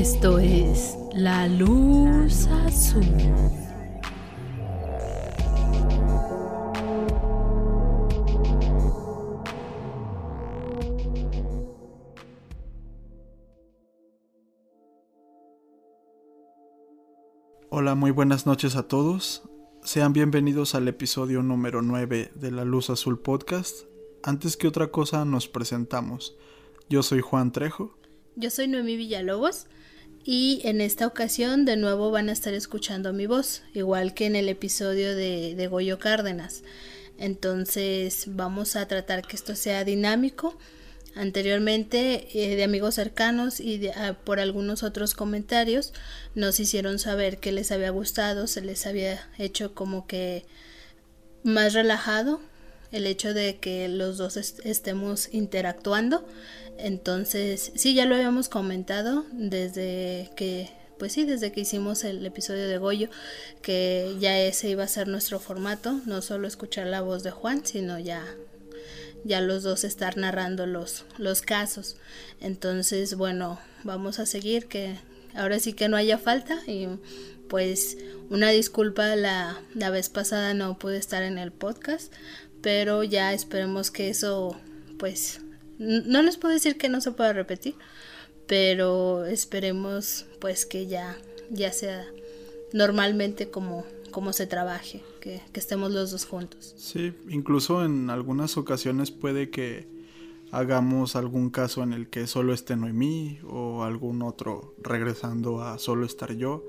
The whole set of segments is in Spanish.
Esto es La Luz Azul. Hola, muy buenas noches a todos. Sean bienvenidos al episodio número 9 de La Luz Azul Podcast. Antes que otra cosa nos presentamos. Yo soy Juan Trejo. Yo soy Noemí Villalobos y en esta ocasión de nuevo van a estar escuchando mi voz, igual que en el episodio de, de Goyo Cárdenas. Entonces vamos a tratar que esto sea dinámico. Anteriormente eh, de amigos cercanos y de, ah, por algunos otros comentarios nos hicieron saber que les había gustado, se les había hecho como que más relajado el hecho de que los dos estemos interactuando. Entonces, sí, ya lo habíamos comentado desde que, pues sí, desde que hicimos el episodio de Goyo, que ya ese iba a ser nuestro formato, no solo escuchar la voz de Juan, sino ya ya los dos estar narrando los, los casos. Entonces, bueno, vamos a seguir, que ahora sí que no haya falta y pues una disculpa la, la vez pasada no pude estar en el podcast, pero ya esperemos que eso pues no les puedo decir que no se pueda repetir, pero esperemos pues que ya ya sea normalmente como como se trabaje, que, que estemos los dos juntos. Sí, incluso en algunas ocasiones puede que hagamos algún caso en el que solo esté Noemí o algún otro regresando a solo estar yo.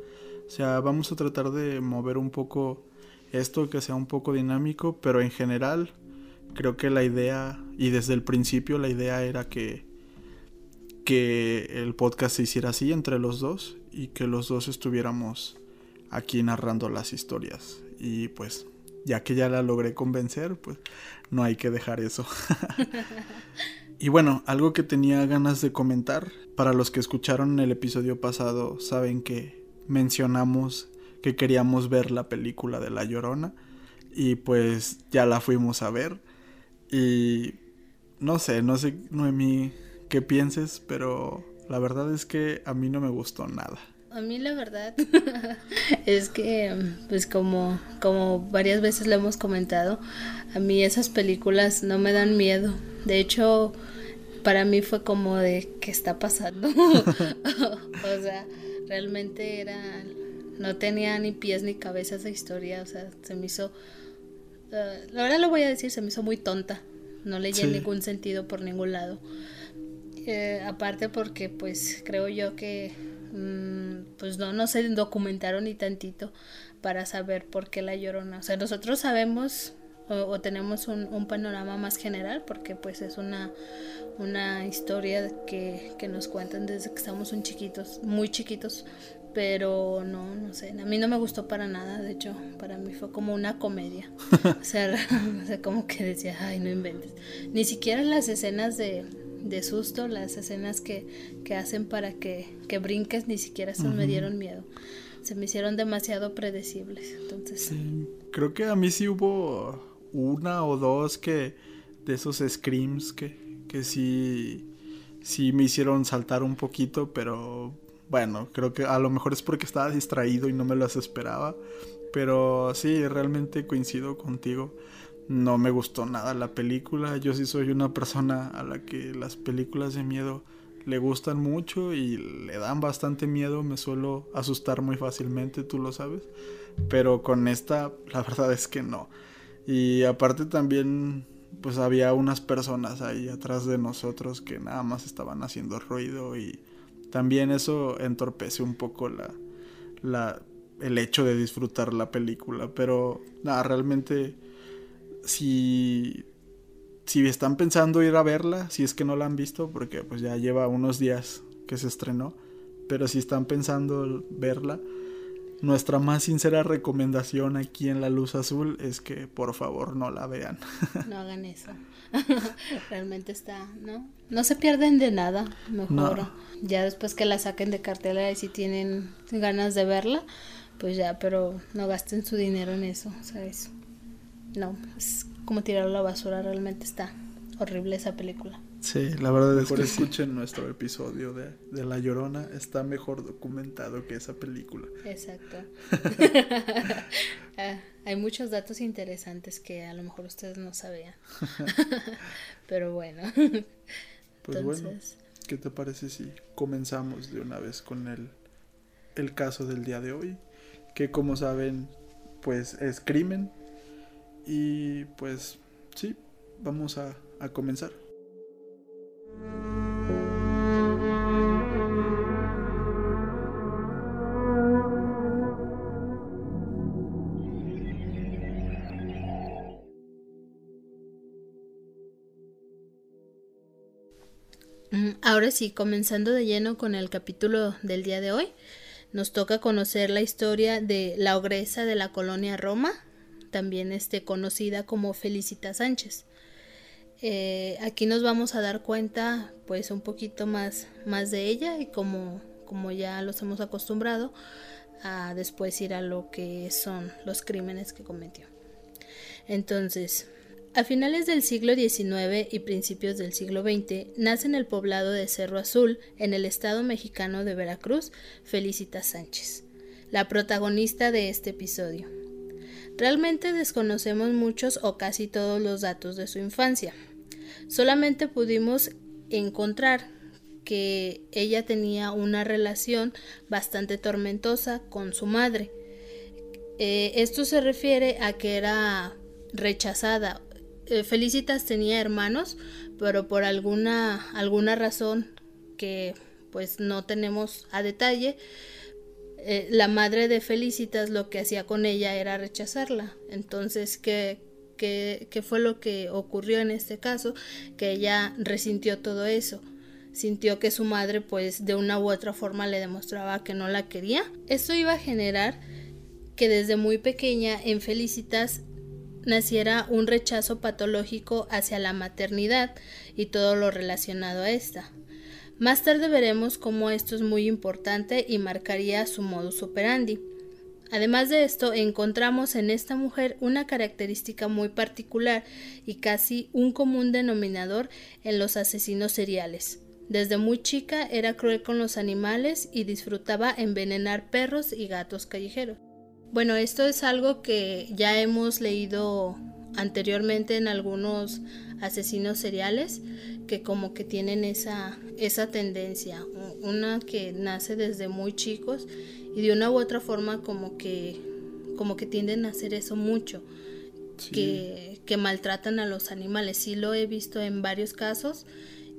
O sea, vamos a tratar de mover un poco esto que sea un poco dinámico, pero en general creo que la idea, y desde el principio la idea era que, que el podcast se hiciera así entre los dos y que los dos estuviéramos aquí narrando las historias. Y pues, ya que ya la logré convencer, pues no hay que dejar eso. y bueno, algo que tenía ganas de comentar, para los que escucharon el episodio pasado, saben que mencionamos que queríamos ver la película de La Llorona. Y pues ya la fuimos a ver. Y no sé, no sé, Noemí, qué pienses, pero la verdad es que a mí no me gustó nada. A mí la verdad es que, pues como, como varias veces lo hemos comentado, a mí esas películas no me dan miedo. De hecho, para mí fue como de, ¿qué está pasando? o sea, realmente era, no tenía ni pies ni cabeza esa historia, o sea, se me hizo la verdad lo voy a decir, se me hizo muy tonta. No le sí. ningún sentido por ningún lado. Eh, aparte porque pues creo yo que mmm, pues no, no se documentaron ni tantito para saber por qué la llorona. O sea, nosotros sabemos o, o tenemos un, un, panorama más general porque pues es una, una historia que, que nos cuentan desde que estamos un chiquitos, muy chiquitos, pero no, no sé, a mí no me gustó para nada, de hecho, para mí fue como una comedia, o sea, o sea como que decía, ay, no inventes, ni siquiera las escenas de, de susto, las escenas que, que hacen para que, que, brinques, ni siquiera se uh -huh. me dieron miedo, se me hicieron demasiado predecibles, entonces... Sí, creo que a mí sí hubo una o dos que, de esos screams que, que sí, sí me hicieron saltar un poquito, pero bueno, creo que a lo mejor es porque estaba distraído y no me las esperaba. Pero sí, realmente coincido contigo. No me gustó nada la película. Yo sí soy una persona a la que las películas de miedo le gustan mucho y le dan bastante miedo. Me suelo asustar muy fácilmente, tú lo sabes. Pero con esta, la verdad es que no. Y aparte también, pues había unas personas ahí atrás de nosotros que nada más estaban haciendo ruido y también eso entorpece un poco la, la, el hecho de disfrutar la película. Pero nada, realmente si, si están pensando ir a verla, si es que no la han visto, porque pues ya lleva unos días que se estrenó, pero si están pensando verla, nuestra más sincera recomendación aquí en La Luz Azul es que por favor no la vean. No hagan eso. Realmente está, ¿no? No se pierden de nada, mejor. No. Ya después que la saquen de cartelera y si tienen ganas de verla, pues ya, pero no gasten su dinero en eso, ¿sabes? No, es como tirarlo a la basura, realmente está horrible esa película. Sí, la verdad es que escuchen nuestro episodio de, de, La Llorona, está mejor documentado que esa película. Exacto. Ah, hay muchos datos interesantes que a lo mejor ustedes no sabían. Pero bueno. Pues bueno, ¿qué te parece si comenzamos de una vez con el, el caso del día de hoy? Que como saben, pues es crimen. Y pues sí, vamos a, a comenzar. Ahora sí, comenzando de lleno con el capítulo del día de hoy, nos toca conocer la historia de la ogresa de la colonia Roma, también este, conocida como Felicita Sánchez. Eh, aquí nos vamos a dar cuenta pues un poquito más, más de ella y como, como ya los hemos acostumbrado a después ir a lo que son los crímenes que cometió. Entonces, a finales del siglo XIX y principios del siglo XX nace en el poblado de Cerro Azul, en el estado mexicano de Veracruz, Felicita Sánchez, la protagonista de este episodio. Realmente desconocemos muchos o casi todos los datos de su infancia. Solamente pudimos encontrar que ella tenía una relación bastante tormentosa con su madre. Eh, esto se refiere a que era rechazada eh, Felicitas tenía hermanos, pero por alguna, alguna razón que pues no tenemos a detalle, eh, la madre de Felicitas lo que hacía con ella era rechazarla. Entonces, ¿qué, ¿qué, qué fue lo que ocurrió en este caso? Que ella resintió todo eso sintió que su madre pues de una u otra forma le demostraba que no la quería. Esto iba a generar que desde muy pequeña en Felicitas naciera un rechazo patológico hacia la maternidad y todo lo relacionado a esta. Más tarde veremos cómo esto es muy importante y marcaría su modus operandi. Además de esto, encontramos en esta mujer una característica muy particular y casi un común denominador en los asesinos seriales. Desde muy chica era cruel con los animales y disfrutaba envenenar perros y gatos callejeros. Bueno, esto es algo que ya hemos leído anteriormente en algunos asesinos seriales que como que tienen esa, esa tendencia, una que nace desde muy chicos y de una u otra forma como que, como que tienden a hacer eso mucho, que, que maltratan a los animales. Sí lo he visto en varios casos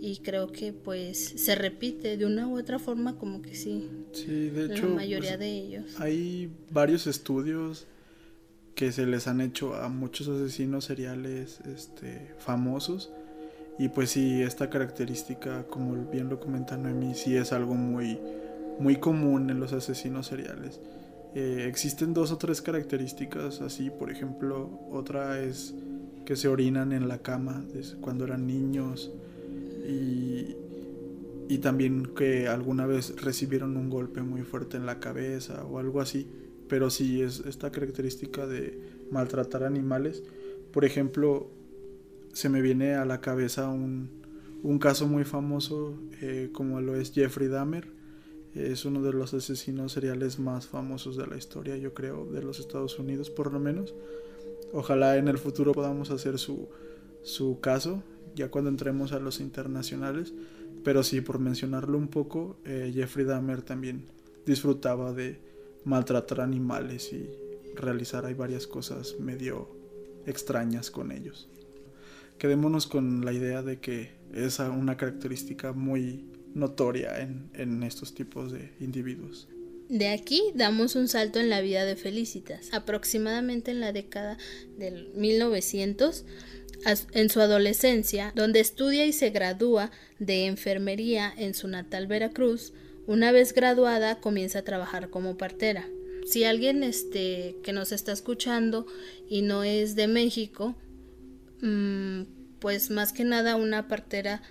y creo que pues se repite de una u otra forma como que sí. Sí, de hecho. La mayoría pues, de ellos. Hay varios estudios que se les han hecho a muchos asesinos seriales este, famosos. Y pues sí, esta característica, como bien lo comenta Noemi, sí es algo muy, muy común en los asesinos seriales. Eh, existen dos o tres características así, por ejemplo, otra es que se orinan en la cama cuando eran niños y, y también que alguna vez recibieron un golpe muy fuerte en la cabeza o algo así. Pero sí es esta característica de maltratar animales. Por ejemplo, se me viene a la cabeza un, un caso muy famoso eh, como lo es Jeffrey Dahmer. Es uno de los asesinos seriales más famosos de la historia, yo creo, de los Estados Unidos por lo menos. Ojalá en el futuro podamos hacer su, su caso ya cuando entremos a los internacionales. Pero sí, por mencionarlo un poco, eh, Jeffrey Dahmer también disfrutaba de maltratar animales y realizar hay varias cosas medio extrañas con ellos. Quedémonos con la idea de que es una característica muy notoria en, en estos tipos de individuos. De aquí damos un salto en la vida de Felicitas. Aproximadamente en la década del 1900 en su adolescencia, donde estudia y se gradúa de enfermería en su natal Veracruz, una vez graduada comienza a trabajar como partera. Si alguien este, que nos está escuchando y no es de México, mm, pues más que nada una partera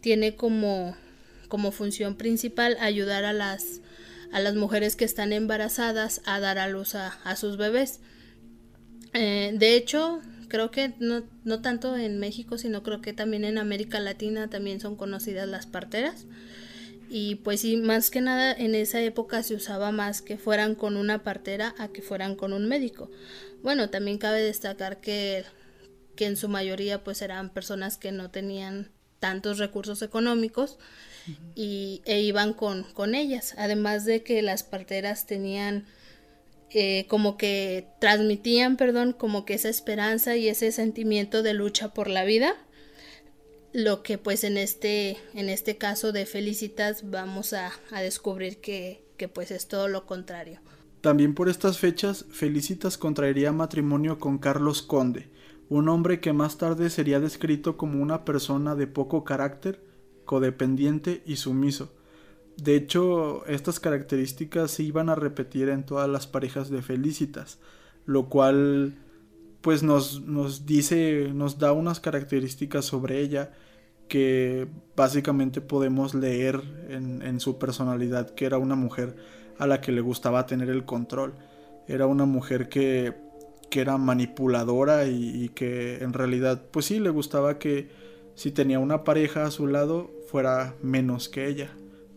tiene como, como función principal ayudar a las, a las mujeres que están embarazadas a dar a luz a, sus bebés. Eh, de hecho, creo que no, no tanto en México, sino creo que también en América Latina también son conocidas las parteras. Y pues sí, más que nada en esa época se usaba más que fueran con una partera a que fueran con un médico. Bueno, también cabe destacar que, que en su mayoría pues eran personas que no tenían tantos recursos económicos y, e iban con, con ellas. Además de que las parteras tenían eh, como que transmitían, perdón, como que esa esperanza y ese sentimiento de lucha por la vida lo que pues en este, en este caso de Felicitas vamos a, descubrir que, que pues es todo lo contrario. También por estas fechas, Felicitas contraería matrimonio con Carlos Conde, un hombre que más tarde sería descrito como una persona de poco carácter, codependiente y sumiso. De hecho, estas características se iban a repetir en todas las parejas de Felicitas, lo cual pues nos, nos dice, nos da unas características sobre ella que básicamente podemos leer en, su personalidad, que era una mujer a la que le gustaba tener el control. Era una mujer que, que era manipuladora y, y, que en realidad, pues sí, le gustaba que si tenía una pareja a su lado, fuera menos que ella.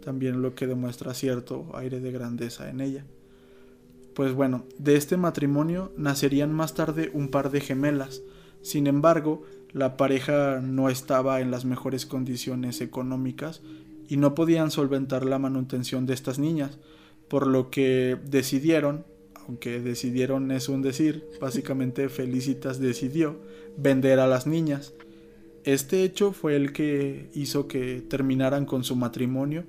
También lo que demuestra cierto aire de grandeza en ella. Pues bueno, de este matrimonio nacerían más tarde un par de gemelas. Sin embargo, la pareja no estaba en las mejores condiciones económicas y no podían solventar la manutención de estas niñas, por lo que decidieron, aunque decidieron es un decir, básicamente Felicitas decidió vender a las niñas. Este hecho fue el que hizo que terminaran con su matrimonio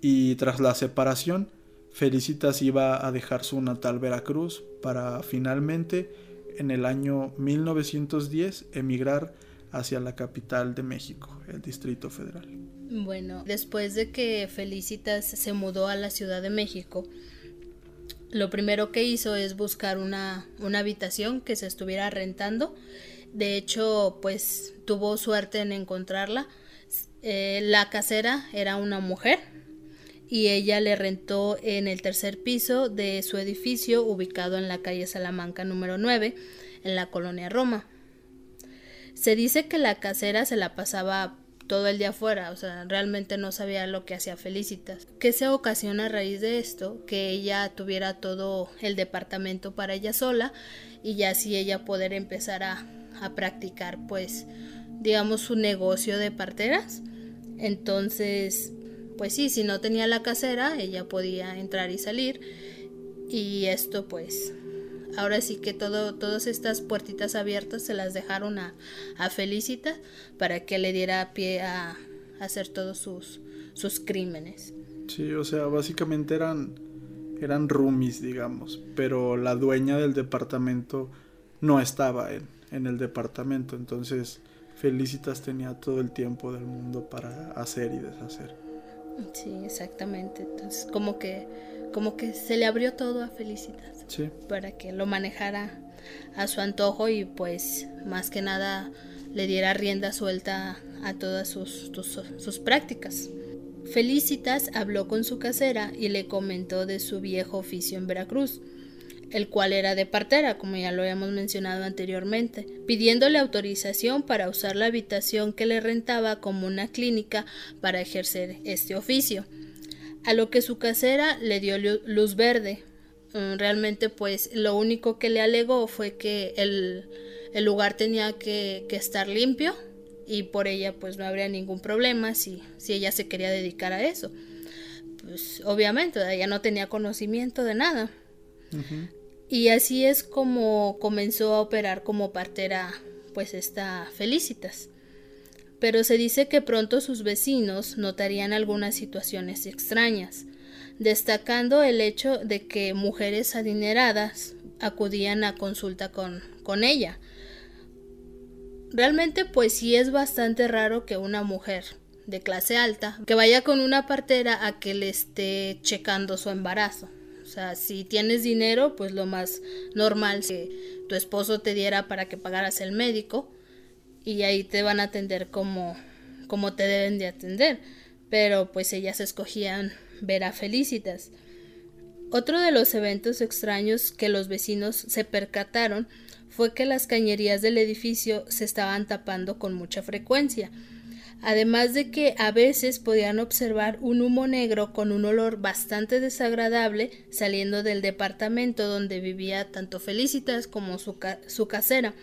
y tras la separación Felicitas iba a dejar su natal Veracruz para finalmente en el año 1910 emigrar hacia la capital de México, el Distrito Federal. Bueno, después de que Felicitas se mudó a la Ciudad de México, lo primero que hizo es buscar una, una habitación que se estuviera rentando. De hecho, pues tuvo suerte en encontrarla. Eh, la casera era una mujer, y ella le rentó en el tercer piso de su edificio ubicado en la calle Salamanca número 9 en la colonia Roma. Se dice que la casera se la pasaba todo el día afuera, o sea, realmente no sabía lo que hacía Felicitas. ¿Qué se ocasiona a raíz de esto? Que ella tuviera todo el departamento para ella sola y ya así ella poder empezar a, a practicar, pues, digamos, su negocio de parteras. Entonces, pues sí, si no tenía la casera, ella podía entrar y salir. Y esto pues ahora sí que todo, todas estas puertitas abiertas se las dejaron a, a Felicita para que le diera pie a, hacer todos sus, sus crímenes. Sí, o sea, básicamente eran, eran roomies, digamos, pero la dueña del departamento no estaba en, en el departamento, entonces Felicitas tenía todo el tiempo del mundo para hacer y deshacer. Sí, exactamente. Entonces, como que, como que se le abrió todo a Felicitas. Para que lo manejara a su antojo y pues más que nada le diera rienda suelta a todas sus, sus prácticas. Felicitas habló con su casera y le comentó de su viejo oficio en Veracruz el cual era de partera, como ya lo habíamos mencionado anteriormente, pidiéndole autorización para usar la habitación que le rentaba como una clínica para ejercer este oficio. A lo que su casera le dio luz verde. Mm, realmente, pues, lo único que le alegó fue que el, lugar tenía que, estar limpio y por ella, pues, no habría ningún problema si, si ella se quería dedicar a eso. Pues, obviamente, ella no tenía conocimiento de nada. Y así es como comenzó a operar como partera pues esta Felicitas. Pero se dice que pronto sus vecinos notarían algunas situaciones extrañas, destacando el hecho de que mujeres adineradas acudían a consulta con, con ella. Realmente pues sí es bastante raro que una mujer de clase alta que vaya con una partera a que le esté checando su embarazo. O sea, si tienes dinero, pues lo más normal es que tu esposo te diera para que pagaras el médico y ahí te van a atender como, como te deben de atender. Pero pues ellas escogían ver a Felicitas. Otro de los eventos extraños que los vecinos se percataron fue que las cañerías del edificio se estaban tapando con mucha frecuencia, además de que a veces podían observar un humo negro con un olor bastante desagradable saliendo del departamento donde vivía tanto Felicitas como su, su casera.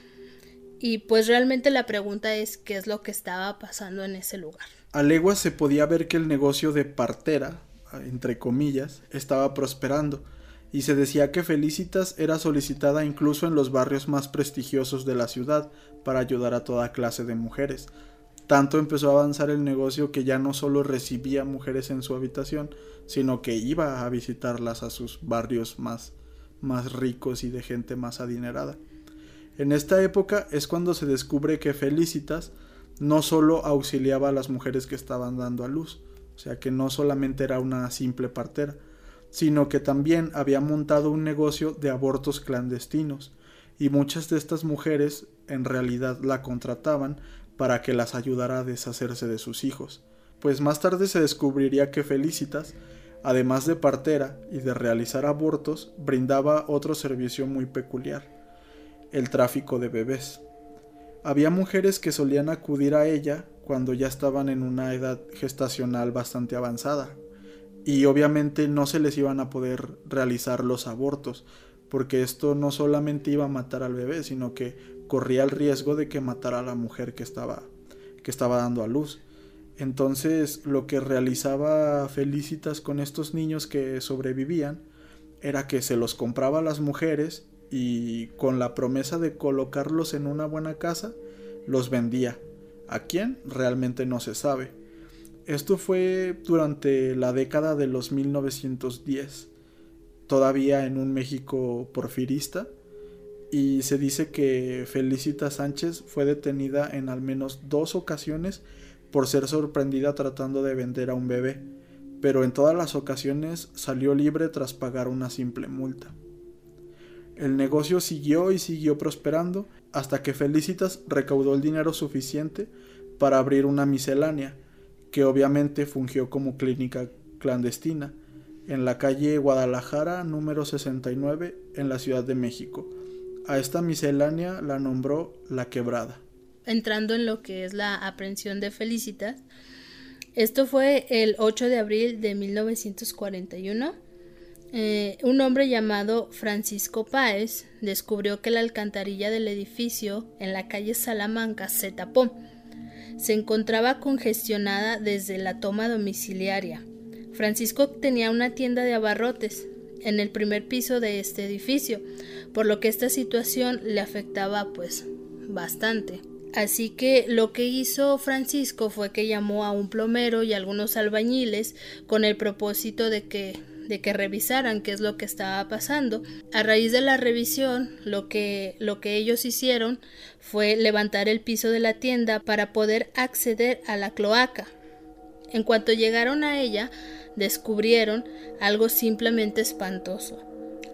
Y pues realmente la pregunta es qué es lo que estaba pasando en ese lugar. A leguas se podía ver que el negocio de partera, entre comillas, estaba prosperando, y se decía que Felicitas era solicitada incluso en los barrios más prestigiosos de la ciudad para ayudar a toda clase de mujeres. Tanto empezó a avanzar el negocio que ya no solo recibía mujeres en su habitación, sino que iba a visitarlas a sus barrios más, más ricos y de gente más adinerada. En esta época es cuando se descubre que Felicitas no solo auxiliaba a las mujeres que estaban dando a luz, o sea que no solamente era una simple partera, sino que también había montado un negocio de abortos clandestinos, y muchas de estas mujeres en realidad la contrataban para que las ayudara a deshacerse de sus hijos, pues más tarde se descubriría que Felicitas, además de partera y de realizar abortos, brindaba otro servicio muy peculiar el tráfico de bebés. Había mujeres que solían acudir a ella cuando ya estaban en una edad gestacional bastante avanzada, y obviamente no se les iban a poder realizar los abortos, porque esto no solamente iba a matar al bebé, sino que corría el riesgo de que matara a la mujer que estaba, que estaba dando a luz. Entonces lo que realizaba Felicitas con estos niños que sobrevivían era que se los compraba a las mujeres y con la promesa de colocarlos en una buena casa, los vendía. ¿A quién? Realmente no se sabe. Esto fue durante la década de los 1910, todavía en un México porfirista, y se dice que Felicita Sánchez fue detenida en al menos dos ocasiones por ser sorprendida tratando de vender a un bebé, pero en todas las ocasiones salió libre tras pagar una simple multa. El negocio siguió y siguió prosperando hasta que Felicitas recaudó el dinero suficiente para abrir una miscelánea, que obviamente fungió como clínica clandestina, en la calle Guadalajara número 69 en la Ciudad de México. A esta miscelánea la nombró La Quebrada. Entrando en lo que es la aprehensión de Felicitas, esto fue el 8 de abril de 1941 eh, un hombre llamado Francisco Páez descubrió que la alcantarilla del edificio en la calle Salamanca se tapó. Se encontraba congestionada desde la toma domiciliaria. Francisco tenía una tienda de abarrotes en el primer piso de este edificio, por lo que esta situación le afectaba pues bastante. Así que lo que hizo Francisco fue que llamó a un plomero y algunos albañiles con el propósito de que de que revisaran qué es lo que estaba pasando. A raíz de la revisión, lo que, lo que ellos hicieron fue levantar el piso de la tienda para poder acceder a la cloaca. En cuanto llegaron a ella, descubrieron algo simplemente espantoso.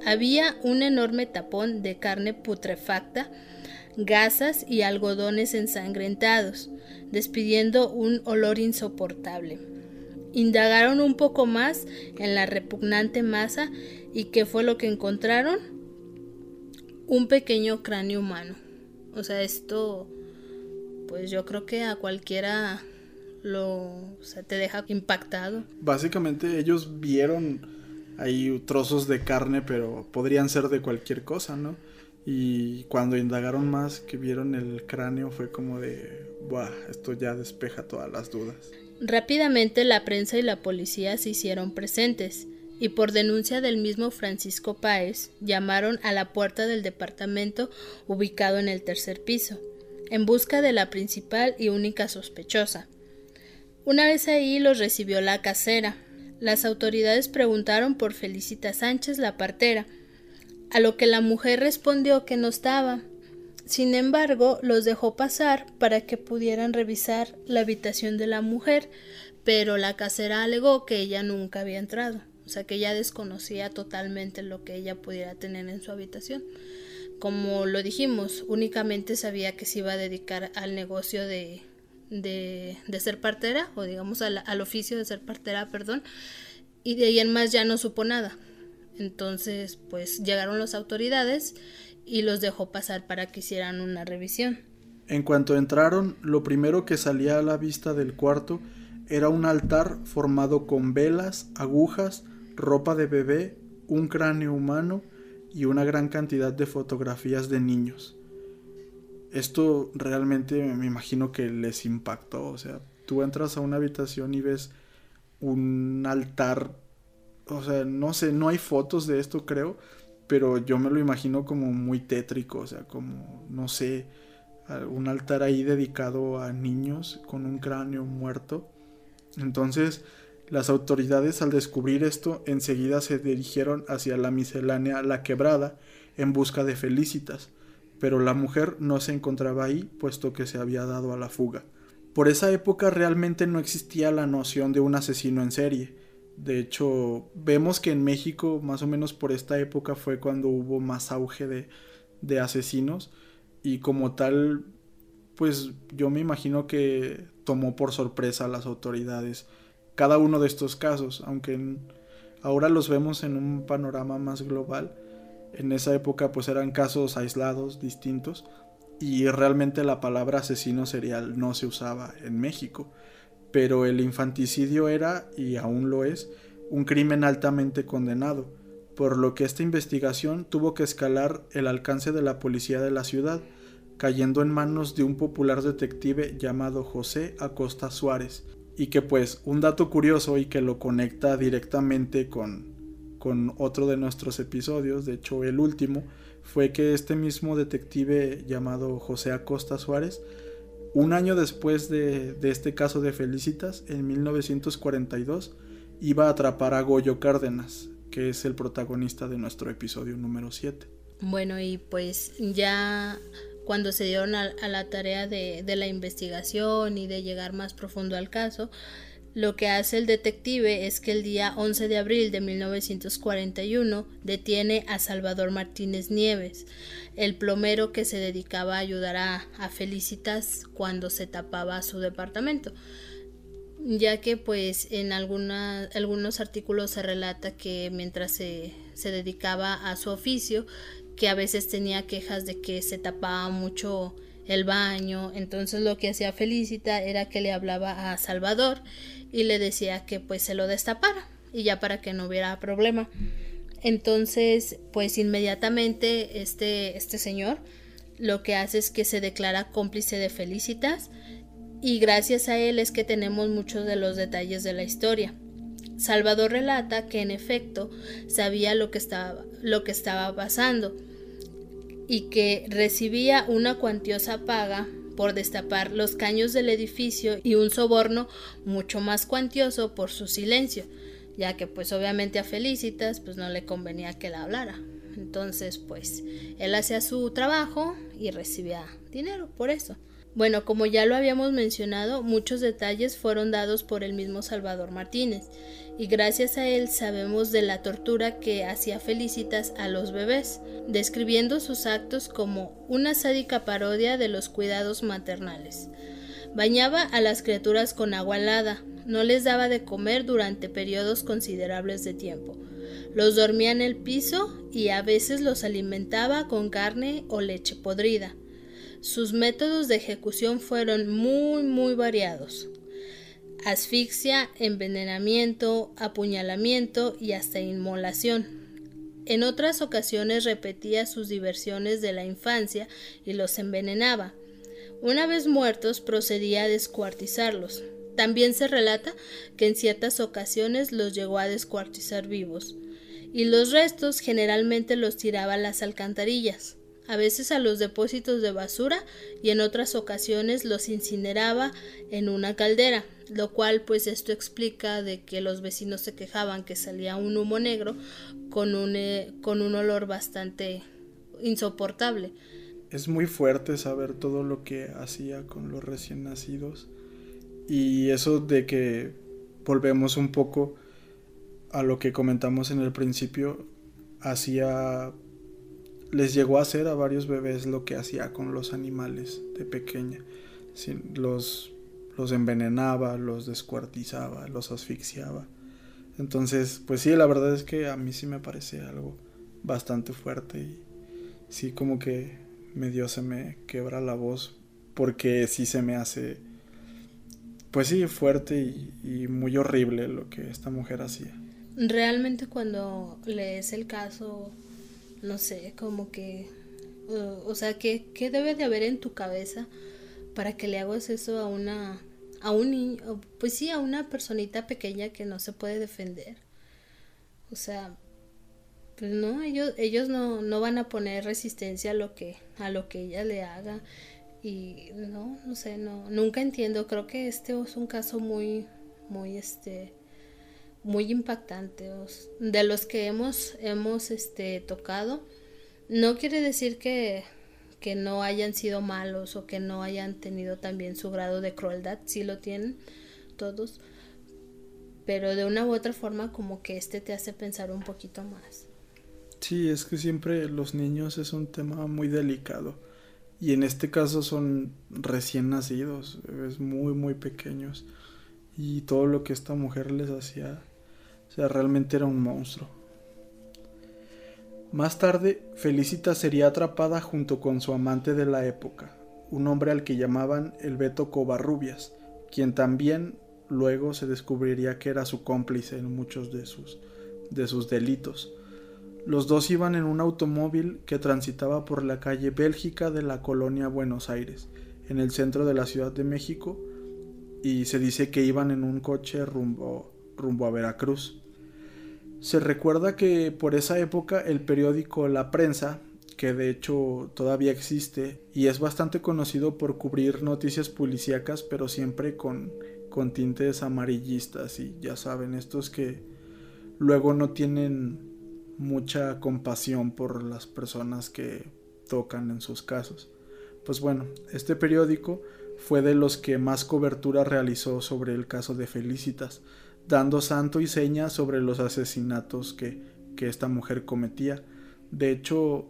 Había un enorme tapón de carne putrefacta, gasas y algodones ensangrentados, despidiendo un olor insoportable. Indagaron un poco más en la repugnante masa y ¿qué fue lo que encontraron? Un pequeño cráneo humano. O sea, esto, pues yo creo que a cualquiera lo, te deja impactado. Básicamente ellos vieron ahí trozos de carne, pero podrían ser de cualquier cosa, ¿no? Y cuando indagaron más, que vieron el cráneo, fue como de, Buah, esto ya despeja todas las dudas. Rápidamente la prensa y la policía se hicieron presentes y por denuncia del mismo Francisco Páez llamaron a la puerta del departamento ubicado en el tercer piso, en busca de la principal y única sospechosa. Una vez ahí los recibió la casera. Las autoridades preguntaron por Felicita Sánchez la partera, a lo que la mujer respondió que no estaba, sin embargo, los dejó pasar para que pudieran revisar la habitación de la mujer, pero la casera alegó que ella nunca había entrado, o sea que ella desconocía totalmente lo que ella pudiera tener en su habitación. Como lo dijimos, únicamente sabía que se iba a dedicar al negocio de, de, ser partera, o digamos al, al oficio de ser partera, perdón, y de ahí en más ya no supo nada. Entonces, pues llegaron las autoridades y los dejó pasar para que hicieran una revisión. En cuanto entraron, lo primero que salía a la vista del cuarto era un altar formado con velas, agujas, ropa de bebé, un cráneo humano y una gran cantidad de fotografías de niños. Esto realmente me imagino que les impactó, o sea, tú entras a una habitación y ves un altar, o sea, no sé, no hay fotos de esto creo, pero yo me lo imagino como muy tétrico, o sea, como, no sé, un altar ahí dedicado a niños con un cráneo muerto. Entonces, las autoridades al descubrir esto enseguida se dirigieron hacia la miscelánea La Quebrada en busca de Felicitas, pero la mujer no se encontraba ahí puesto que se había dado a la fuga. Por esa época realmente no existía la noción de un asesino en serie. De hecho, vemos que en México, más o menos por esta época, fue cuando hubo más auge de, de asesinos. Y como tal, pues yo me imagino que tomó por sorpresa a las autoridades cada uno de estos casos, aunque ahora los vemos en un panorama más global. En esa época pues eran casos aislados, distintos, y realmente la palabra asesino serial no se usaba en México, pero el infanticidio era, y aún lo es, un crimen altamente condenado, por lo que esta investigación tuvo que escalar el alcance de la policía de la ciudad, cayendo en manos de un popular detective llamado José Acosta Suárez, y que pues un dato curioso y que lo conecta directamente con, con otro de nuestros episodios, de hecho el último, fue que este mismo detective llamado José Acosta Suárez, un año después de, este caso de Felicitas, en 1942, iba a atrapar a Goyo Cárdenas, que es el protagonista de nuestro episodio número 7. Bueno, y pues ya cuando se dieron a, la tarea de, de, la investigación y de llegar más profundo al caso, lo que hace el detective es que el día 11 de abril de 1941 detiene a Salvador Martínez Nieves, el plomero que se dedicaba a ayudar a, Felicitas cuando se tapaba su departamento ya que pues en algunos artículos se relata que mientras se, se, dedicaba a su oficio, que a veces tenía quejas de que se tapaba mucho el baño, entonces lo que hacía Felicita era que le hablaba a Salvador y le decía que pues se lo destapara y ya para que no hubiera problema. Entonces, pues inmediatamente este, este señor lo que hace es que se declara cómplice de Felicitas y gracias a él es que tenemos muchos de los detalles de la historia. Salvador relata que en efecto sabía lo que estaba, lo que estaba pasando y que recibía una cuantiosa paga por destapar los caños del edificio y un soborno mucho más cuantioso por su silencio, ya que pues obviamente a Felicitas pues no le convenía que la hablara. Entonces pues él hacía su trabajo y recibía dinero por eso. Bueno, como ya lo habíamos mencionado, muchos detalles fueron dados por el mismo Salvador Martínez, y gracias a él sabemos de la tortura que hacía Felicitas a los bebés, describiendo sus actos como una sádica parodia de los cuidados maternales. Bañaba a las criaturas con agua helada, no les daba de comer durante periodos considerables de tiempo. Los dormía en el piso y a veces los alimentaba con carne o leche podrida. Sus métodos de ejecución fueron muy muy variados asfixia, envenenamiento, apuñalamiento y hasta inmolación. En otras ocasiones repetía sus diversiones de la infancia y los envenenaba. Una vez muertos procedía a descuartizarlos. También se relata que en ciertas ocasiones los llegó a descuartizar vivos, y los restos generalmente los tiraba a las alcantarillas a veces a los depósitos de basura y en otras ocasiones los incineraba en una caldera, lo cual pues esto explica de que los vecinos se quejaban que salía un humo negro con un, eh, con un olor bastante insoportable. Es muy fuerte saber todo lo que hacía con los recién nacidos y eso de que volvemos un poco a lo que comentamos en el principio, hacía les llegó a hacer a varios bebés lo que hacía con los animales de pequeña. Los, los envenenaba, los descuartizaba, los asfixiaba. Entonces, pues sí, la verdad es que a mí sí me parece algo bastante fuerte y sí como que medio se me quebra la voz porque sí se me hace, pues sí, fuerte y, muy horrible lo que esta mujer hacía. Realmente cuando lees el caso, no sé, como que, o sea, ¿qué, ¿qué debe de haber en tu cabeza para que le hagas eso a una, a un niño, pues sí, a una personita pequeña que no se puede defender? O sea, pues no, ellos, ellos no, no van a poner resistencia a lo que, a lo que ella le haga y no, no sé, no, nunca entiendo. Creo que este es un caso muy, muy, este, muy impactante. De los que hemos, hemos, este, tocado, no quiere decir que, que no hayan sido malos o que no hayan tenido también su grado de crueldad, sí lo tienen todos, pero de una u otra forma como que este te hace pensar un poquito más. Sí, es que siempre los niños es un tema muy delicado y en este caso son recién nacidos, es muy, muy pequeños. Y todo lo que esta mujer les hacía, o sea, realmente era un monstruo. Más tarde, Felicita sería atrapada junto con su amante de la época, un hombre al que llamaban el Beto Covarrubias, quien también luego se descubriría que era su cómplice en muchos de sus, de sus delitos. Los dos iban en un automóvil que transitaba por la calle Bélgica de la colonia Buenos Aires, en el centro de la Ciudad de México, y se dice que iban en un coche rumbo, rumbo a Veracruz. Se recuerda que por esa época el periódico La Prensa, que de hecho todavía existe y es bastante conocido por cubrir noticias policíacas, pero siempre con, con tintes amarillistas y ya saben, estos que luego no tienen mucha compasión por las personas que tocan en sus casos. Pues bueno, este periódico fue de los que más cobertura realizó sobre el caso de Felicitas, dando santo y seña sobre los asesinatos que, que esta mujer cometía. De hecho,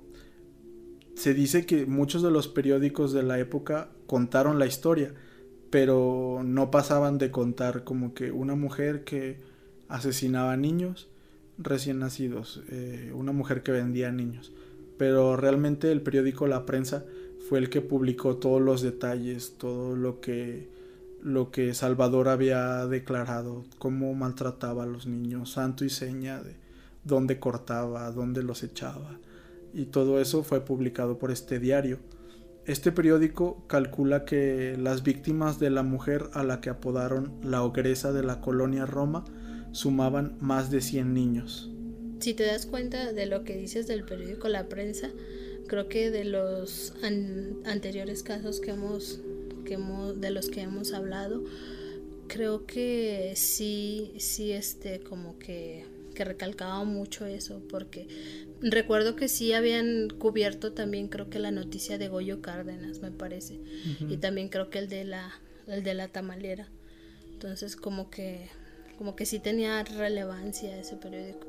se dice que muchos de los periódicos de la época contaron la historia, pero no pasaban de contar como que una mujer que asesinaba niños recién nacidos, eh, una mujer que vendía niños. Pero realmente el periódico La Prensa fue el que publicó todos los detalles, todo lo que, lo que Salvador había declarado, cómo maltrataba a los niños, santo y seña de dónde cortaba, dónde los echaba. Y todo eso fue publicado por este diario. Este periódico calcula que las víctimas de la mujer a la que apodaron la ogresa de la colonia Roma sumaban más de 100 niños. Si te das cuenta de lo que dices del periódico La Prensa, creo que de los anteriores casos que hemos, que hemos, de los que hemos hablado, creo que sí, sí, este, como que, que recalcaba mucho eso, porque recuerdo que sí habían cubierto también, creo que la noticia de Goyo Cárdenas, me parece, y también creo que el de la, el de la tamalera. Entonces, como que como que sí tenía relevancia ese periódico.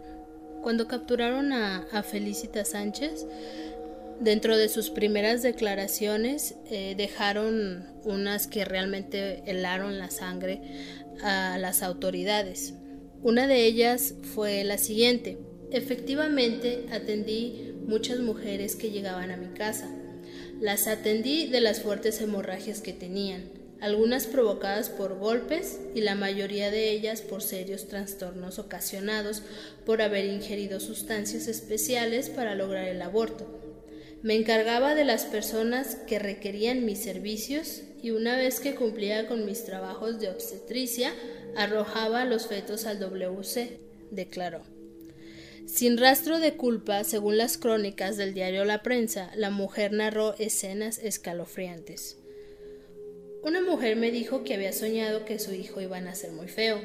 Cuando capturaron a, Felicita Sánchez, dentro de sus primeras declaraciones eh, dejaron unas que realmente helaron la sangre a las autoridades. Una de ellas fue la siguiente. Efectivamente, atendí muchas mujeres que llegaban a mi casa. Las atendí de las fuertes hemorragias que tenían algunas provocadas por golpes y la mayoría de ellas por serios trastornos ocasionados por haber ingerido sustancias especiales para lograr el aborto. Me encargaba de las personas que requerían mis servicios y una vez que cumplía con mis trabajos de obstetricia, arrojaba los fetos al WC, declaró. Sin rastro de culpa, según las crónicas del diario La Prensa, la mujer narró escenas escalofriantes. Una mujer me dijo que había soñado que su hijo iba a nacer muy feo,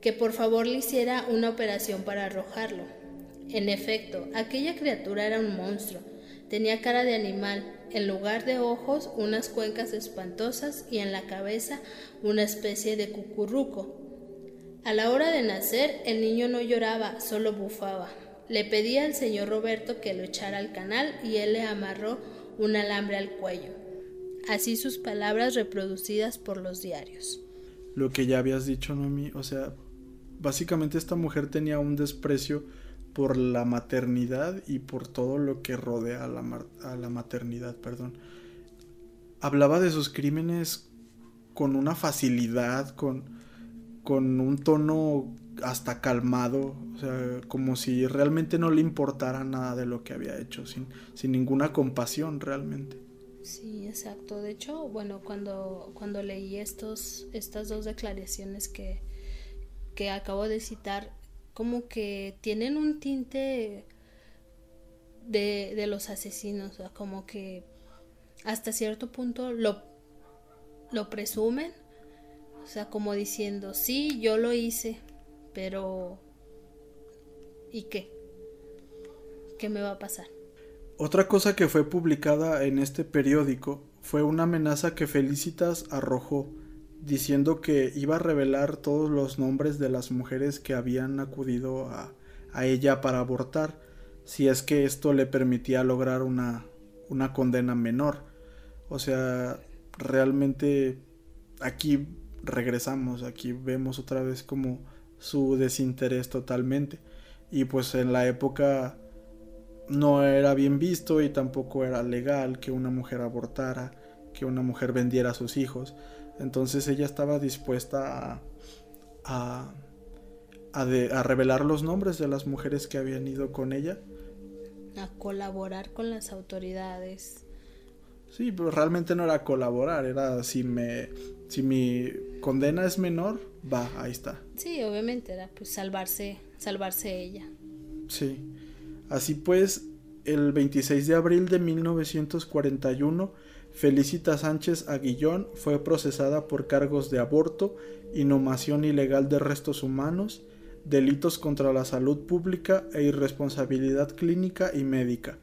que por favor le hiciera una operación para arrojarlo. En efecto, aquella criatura era un monstruo. Tenía cara de animal, en lugar de ojos unas cuencas espantosas y en la cabeza una especie de cucurruco. A la hora de nacer el niño no lloraba, solo bufaba. Le pedí al señor Roberto que lo echara al canal y él le amarró un alambre al cuello así sus palabras reproducidas por los diarios. Lo que ya habías dicho, Noemi, o sea, básicamente esta mujer tenía un desprecio por la maternidad y por todo lo que rodea a la, a la maternidad, perdón. Hablaba de sus crímenes con una facilidad, con, con un tono hasta calmado, o sea, como si realmente no le importara nada de lo que había hecho, sin, sin ninguna compasión realmente. Sí, exacto. De hecho, bueno, cuando, cuando leí estos, estas dos declaraciones que, que acabo de citar, como que tienen un tinte de, de los asesinos, o sea, como que hasta cierto punto lo, lo presumen, o sea, como diciendo, sí, yo lo hice, pero ¿y qué? ¿Qué me va a pasar? Otra cosa que fue publicada en este periódico fue una amenaza que Felicitas arrojó, diciendo que iba a revelar todos los nombres de las mujeres que habían acudido a, a ella para abortar, si es que esto le permitía lograr una, una condena menor. O sea, realmente aquí regresamos, aquí vemos otra vez como su desinterés totalmente. Y pues en la época no era bien visto y tampoco era legal que una mujer abortara, que una mujer vendiera a sus hijos. Entonces ella estaba dispuesta a, a, revelar los nombres de las mujeres que habían ido con ella. A colaborar con las autoridades. Sí, pero realmente no era colaborar, era si me si mi condena es menor, va, ahí está. Sí, obviamente era pues salvarse, salvarse ella. Sí. Así pues, el 26 de abril de 1941, Felicita Sánchez Aguillón fue procesada por cargos de aborto, inhumación ilegal de restos humanos, delitos contra la salud pública e irresponsabilidad clínica y médica.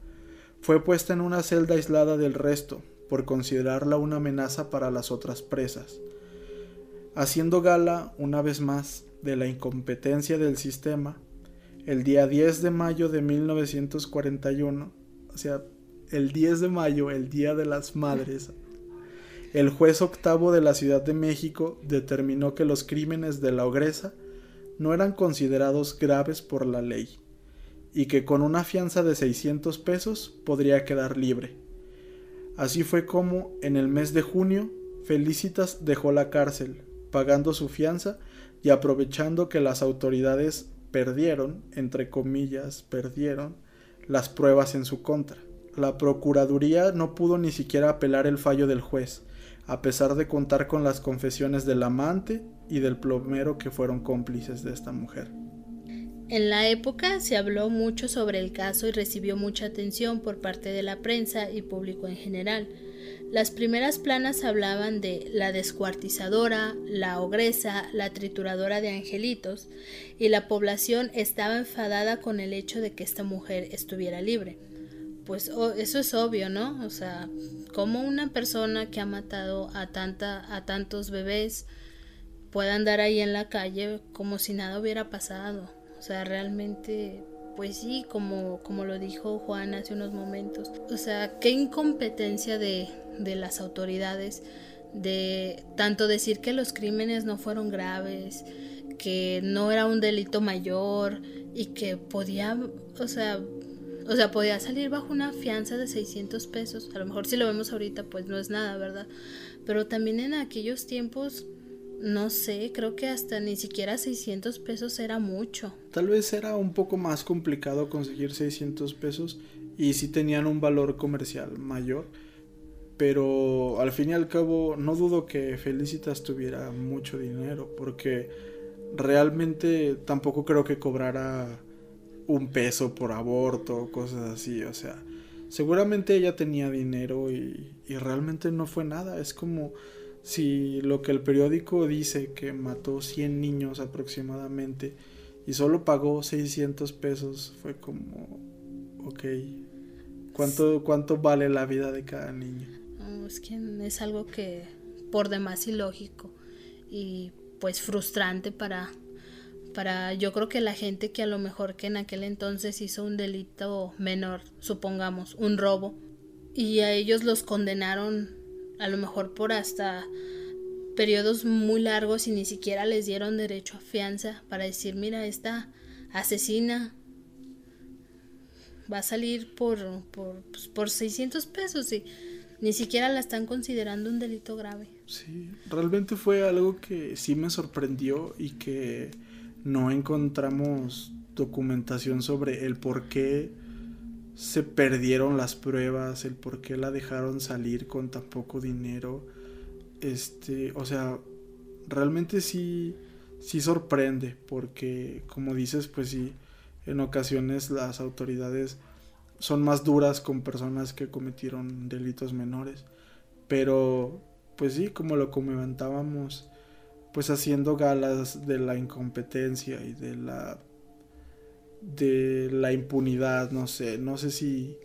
Fue puesta en una celda aislada del resto, por considerarla una amenaza para las otras presas. Haciendo gala, una vez más, de la incompetencia del sistema, el día 10 de mayo de 1941, o sea, el 10 de mayo, el Día de las Madres, el juez octavo de la Ciudad de México determinó que los crímenes de la ogresa no eran considerados graves por la ley y que con una fianza de 600 pesos podría quedar libre. Así fue como, en el mes de junio, Felicitas dejó la cárcel, pagando su fianza y aprovechando que las autoridades perdieron, entre comillas, perdieron las pruebas en su contra. La Procuraduría no pudo ni siquiera apelar el fallo del juez, a pesar de contar con las confesiones del amante y del plomero que fueron cómplices de esta mujer. En la época se habló mucho sobre el caso y recibió mucha atención por parte de la prensa y público en general. Las primeras planas hablaban de la descuartizadora, la ogresa, la trituradora de angelitos, y la población estaba enfadada con el hecho de que esta mujer estuviera libre. Pues eso es obvio, ¿no? O sea, como una persona que ha matado a tanta a tantos bebés puede andar ahí en la calle como si nada hubiera pasado. O sea, realmente, pues sí, como, como lo dijo Juan hace unos momentos. O sea, qué incompetencia de, de las autoridades de tanto decir que los crímenes no fueron graves, que no era un delito mayor y que podía, o sea, o sea, podía salir bajo una fianza de 600 pesos. A lo mejor si lo vemos ahorita, pues no es nada, ¿verdad? Pero también en aquellos tiempos no sé, creo que hasta ni siquiera 600 pesos era mucho. Tal vez era un poco más complicado conseguir 600 pesos y sí tenían un valor comercial mayor. Pero al fin y al cabo no dudo que Felicitas tuviera mucho dinero porque realmente tampoco creo que cobrara un peso por aborto cosas así. O sea, seguramente ella tenía dinero y, y realmente no fue nada. Es como si lo que el periódico dice que mató 100 niños aproximadamente y solo pagó 600 pesos, fue como, ok, ¿cuánto, cuánto vale la vida de cada niño? es que es algo que por demás ilógico y pues frustrante para, para yo creo que la gente que a lo mejor que en aquel entonces hizo un delito menor, supongamos, un robo, y a ellos los condenaron a lo mejor por hasta periodos muy largos y ni siquiera les dieron derecho a fianza para decir, mira, esta asesina va a salir por, por, pues, por 600 pesos y ni siquiera la están considerando un delito grave. Sí, realmente fue algo que sí me sorprendió y que no encontramos documentación sobre el por qué se perdieron las pruebas, el por qué la dejaron salir con tan poco dinero. Este, o sea, realmente sí sí sorprende porque como dices, pues sí en ocasiones las autoridades son más duras con personas que cometieron delitos menores. Pero, pues sí, como lo comentábamos, pues haciendo galas de la incompetencia y de la de la impunidad, no sé, no sé si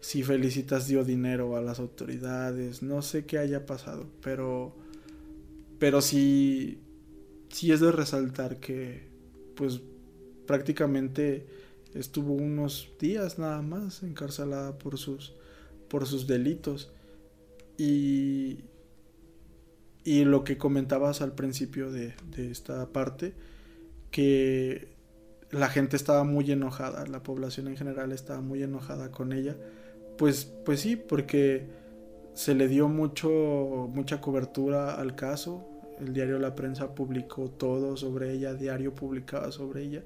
si Felicitas dio dinero a las autoridades, no sé qué haya pasado, pero pero sí sí es de resaltar que pues prácticamente estuvo unos días nada más encarcelada por sus por sus delitos. Y y lo que comentabas al principio de, esta parte que la gente estaba muy enojada la población en general estaba muy enojada con ella pues pues sí porque se le dio mucho mucha cobertura al caso. El diario La Prensa publicó todo sobre ella diario publicaba sobre ella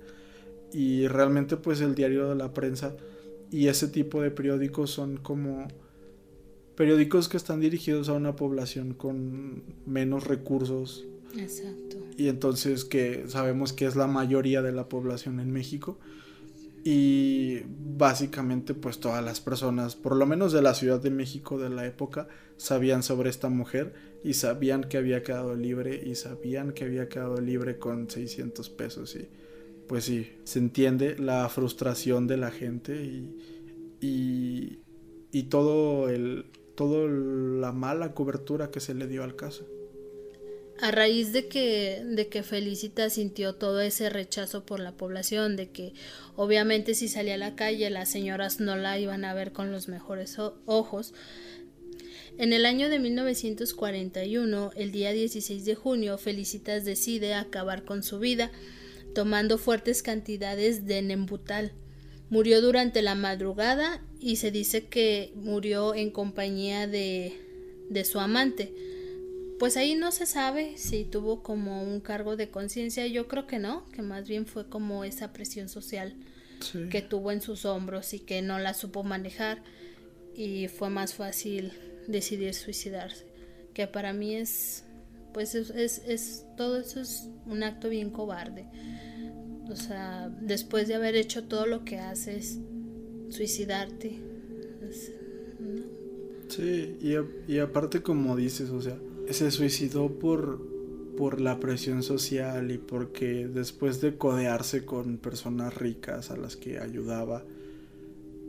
y realmente pues el diario de la prensa y ese tipo de periódicos son como periódicos que están dirigidos a una población con menos recursos. Exacto. Y entonces que sabemos que es la mayoría de la población en México. Y básicamente pues todas las personas, por lo menos de la Ciudad de México de la época, sabían sobre esta mujer y sabían que había quedado libre y sabían que había quedado libre con 600 pesos y pues sí, se entiende la frustración de la gente y, y, todo el todo la mala cobertura que se le dio al caso. A raíz de que, de que Felicita sintió todo ese rechazo por la población, de que obviamente si salía a la calle las señoras no la iban a ver con los mejores ojos, en el año de 1941, el día 16 de junio, Felicitas decide acabar con su vida tomando fuertes cantidades de Nembutal. Murió durante la madrugada y se dice que murió en compañía de, de su amante. Pues ahí no se sabe si tuvo como un cargo de conciencia, yo creo que no, que más bien fue como esa presión social que tuvo en sus hombros y que no la supo manejar y fue más fácil decidir suicidarse, que para mí es pues es, es, todo eso es un acto bien cobarde. O sea, después de haber hecho todo lo que haces, suicidarte. Sí, y, y, aparte como dices, o sea, se suicidó por, por la presión social y porque después de codearse con personas ricas a las que ayudaba,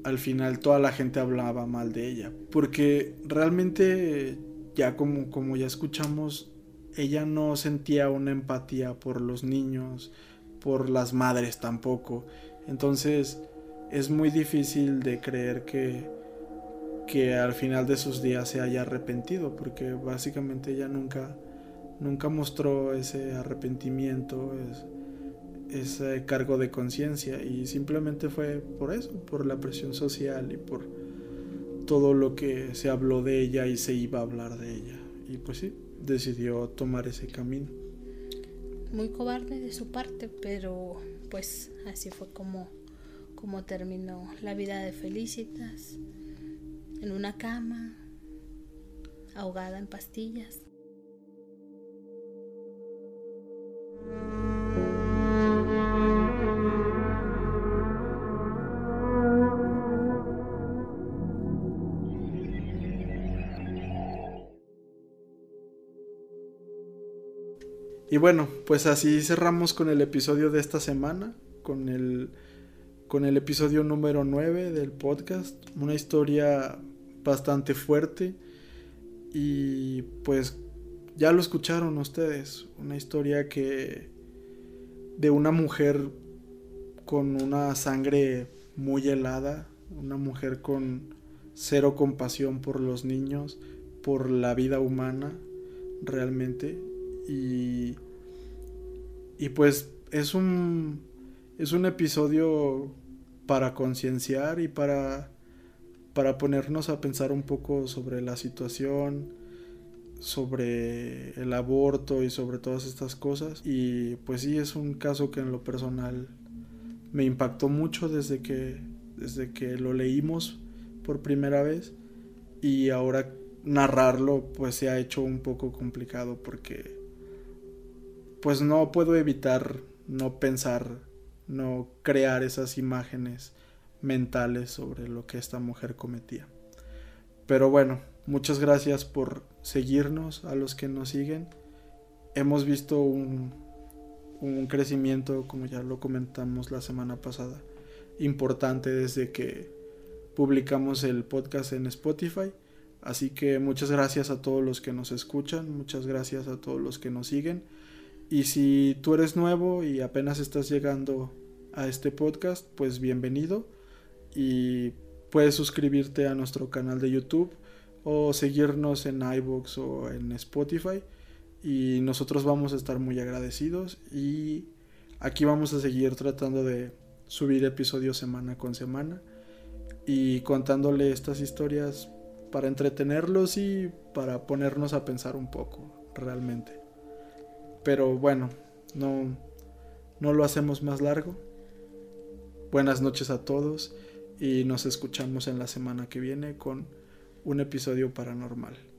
al final toda la gente hablaba mal de ella. Porque realmente, ya como, como ya escuchamos, ella no sentía una empatía por los niños, por las madres tampoco. Entonces es muy difícil de creer que, que al final de sus días se haya arrepentido, porque básicamente ella nunca, nunca mostró ese arrepentimiento, ese cargo de conciencia, y simplemente fue por eso, por la presión social y por todo lo que se habló de ella y se iba a hablar de ella. Y pues sí, decidió tomar ese camino. Muy cobarde de su parte, pero pues así fue como, como terminó la vida de Felicitas, en una cama, ahogada en pastillas. Y bueno, pues así cerramos con el episodio de esta semana, con el, con el episodio número 9 del podcast. Una historia bastante fuerte. Y pues ya lo escucharon ustedes, una historia que de una mujer con una sangre muy helada, una mujer con cero compasión por los niños, por la vida humana realmente. Y, y pues es un, es un episodio para concienciar y para, para ponernos a pensar un poco sobre la situación, sobre el aborto y sobre todas estas cosas. Y pues sí, es un caso que en lo personal me impactó mucho desde que, desde que lo leímos por primera vez y ahora narrarlo pues se ha hecho un poco complicado porque pues no puedo evitar no pensar, no crear esas imágenes mentales sobre lo que esta mujer cometía. Pero bueno, muchas gracias por seguirnos a los que nos siguen. Hemos visto un, un crecimiento, como ya lo comentamos la semana pasada, importante desde que publicamos el podcast en Spotify. Así que muchas gracias a todos los que nos escuchan, muchas gracias a todos los que nos siguen. Y si tú eres nuevo y apenas estás llegando a este podcast, pues bienvenido. Y puedes suscribirte a nuestro canal de YouTube o seguirnos en iBox o en Spotify. Y nosotros vamos a estar muy agradecidos. Y aquí vamos a seguir tratando de subir episodios semana con semana y contándole estas historias para entretenerlos y para ponernos a pensar un poco realmente. Pero bueno, no, no lo hacemos más largo. Buenas noches a todos y nos escuchamos en la semana que viene con un episodio paranormal.